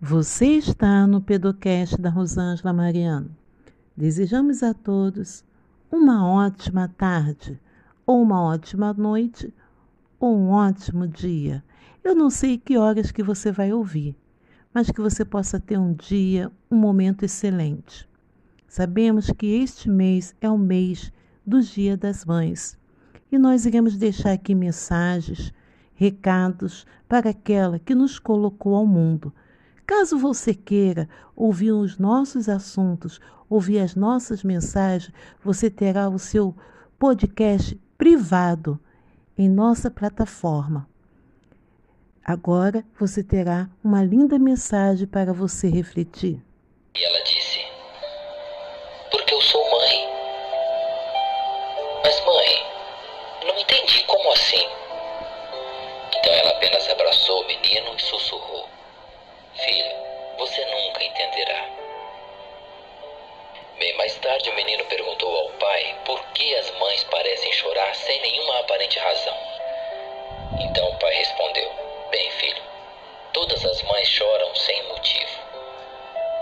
Você está no Pedocast da Rosângela Mariano. Desejamos a todos uma ótima tarde, ou uma ótima noite, ou um ótimo dia. Eu não sei que horas que você vai ouvir, mas que você possa ter um dia, um momento excelente. Sabemos que este mês é o mês do Dia das Mães e nós iremos deixar aqui mensagens, recados para aquela que nos colocou ao mundo Caso você queira ouvir os nossos assuntos, ouvir as nossas mensagens, você terá o seu podcast privado em nossa plataforma. Agora você terá uma linda mensagem para você refletir. E ela disse: Porque eu sou mãe. Mas, mãe, não entendi como assim. Então ela apenas abraçou o menino e sussurrou: Filho, você nunca entenderá. Bem mais tarde, o menino perguntou ao pai por que as mães parecem chorar sem nenhuma aparente razão. Então o pai respondeu: Bem, filho, todas as mães choram sem motivo.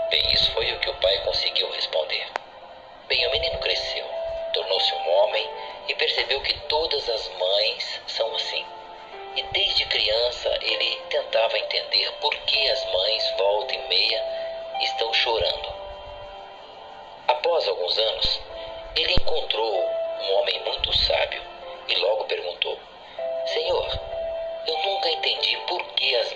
Bem, isso foi o que o pai conseguiu responder. Bem, o menino cresceu, tornou-se um homem e percebeu que todas as mães são assim. E desde criança ele tentava entender por que as mães, volta e meia, estão chorando. Após alguns anos, ele encontrou um homem muito sábio e logo perguntou: Senhor, eu nunca entendi por que as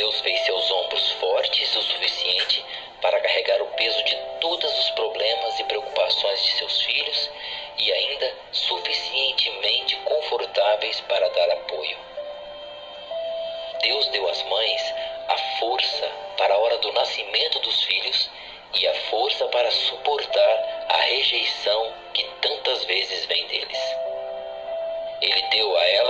Deus fez seus ombros fortes o suficiente para carregar o peso de todos os problemas e preocupações de seus filhos e ainda suficientemente confortáveis para dar apoio. Deus deu às mães a força para a hora do nascimento dos filhos e a força para suportar a rejeição que tantas vezes vem deles. Ele deu a elas a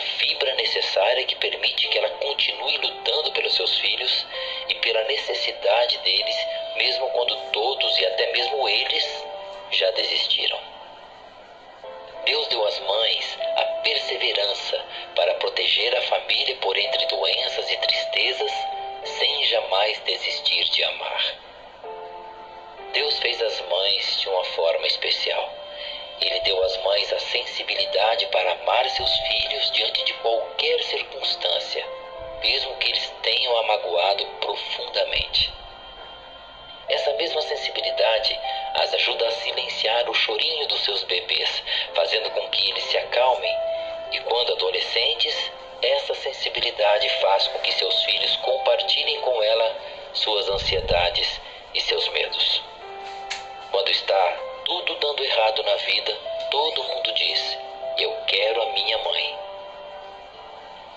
fibra necessária que permite que ela continue lutando pelos seus filhos e pela necessidade deles, mesmo quando todos e até mesmo eles já desistiram. Deus deu às mães a perseverança para proteger a família por entre doenças e tristezas, sem jamais desistir de amar. Deus fez as mães de uma forma especial. Mães a sensibilidade para amar seus filhos diante de qualquer circunstância, mesmo que eles tenham a magoado profundamente. Essa mesma sensibilidade as ajuda a silenciar o chorinho dos seus bebês, fazendo com que eles se acalmem, e quando adolescentes, essa sensibilidade faz com que seus filhos compartilhem com ela suas ansiedades e seus medos. Quando está tudo dando errado na vida, todo mundo diz: Eu quero a minha mãe.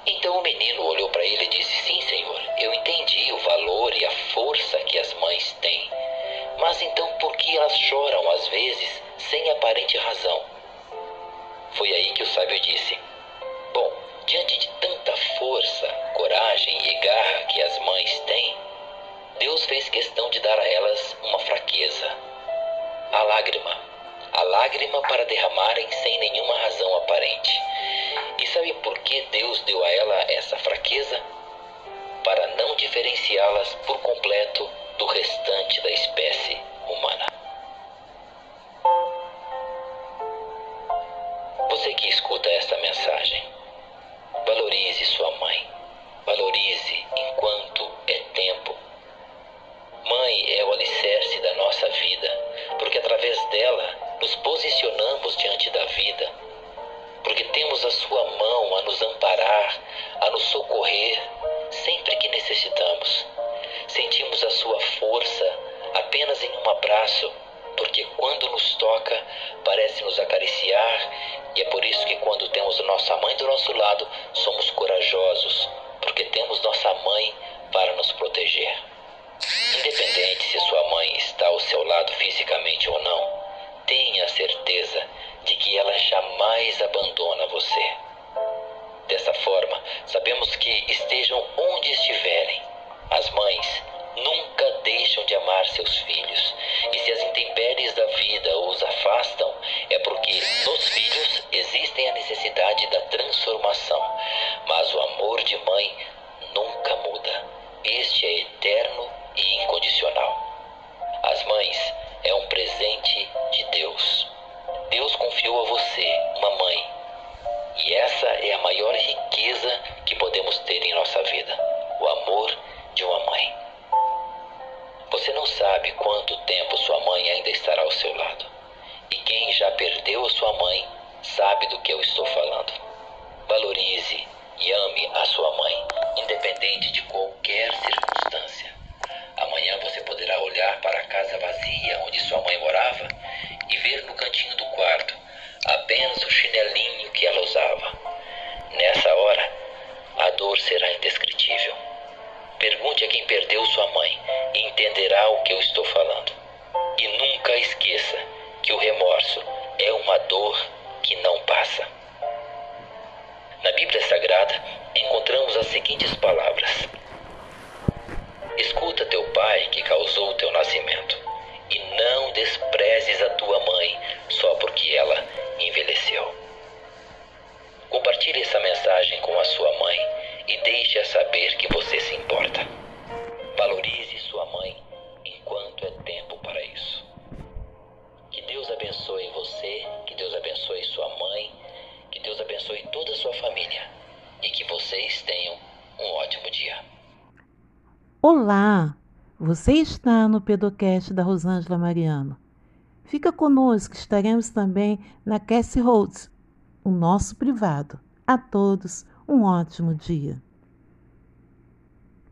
Então o menino olhou para ele e disse: Sim, senhor, eu entendi o valor e a força que as mães têm. Mas então por que elas choram às vezes sem aparente razão? Foi aí que o sábio disse: Bom, diante de tanta força, coragem e garra que as mães têm, Deus fez questão de dar a elas uma fraqueza a lágrima. A lágrima para derramarem sem nenhuma razão aparente. E sabe por que Deus deu a ela essa fraqueza? Para não diferenciá-las por completo do restante da espécie humana. Toca, parece nos acariciar, e é por isso que quando temos nossa mãe do nosso lado, somos corajosos, porque temos nossa mãe para nos proteger. Independente se sua mãe está ao seu lado fisicamente ou não, tenha certeza de que ela jamais abandona você. Dessa forma, sabemos que estejam onde estiverem, as mães nunca deixam de amar seus filhos. E se as intempéries da vida os afastam, é porque nos filhos existem a necessidade da transformação. Mas o amor de mãe nunca muda. Este é eterno e incondicional. As mães é um presente de Deus. Deus confiou a você uma mãe. E essa é a maior riqueza que podemos ter em nossa vida: o amor de uma mãe. Não sabe quanto tempo sua mãe ainda estará ao seu lado. E quem já perdeu a sua mãe sabe do que eu estou falando. Valorize e ame a sua mãe, independente de qualquer circunstância. Amanhã você poderá olhar para a casa vazia onde sua mãe morava e ver no cantinho do quarto apenas o chinelinho entenderá o que eu estou falando. E nunca esqueça que o remorso é uma dor que não passa. Na Bíblia Sagrada encontramos as seguintes palavras: Escuta teu pai que causou o teu nascimento, e não desprezes a tua mãe só porque ela envelheceu. Compartilhe essa mensagem com a sua mãe e deixe-a saber que você Olá! Você está no Pedocast da Rosângela Mariano. Fica conosco, estaremos também na Cassie Holtz, o nosso privado. A todos, um ótimo dia.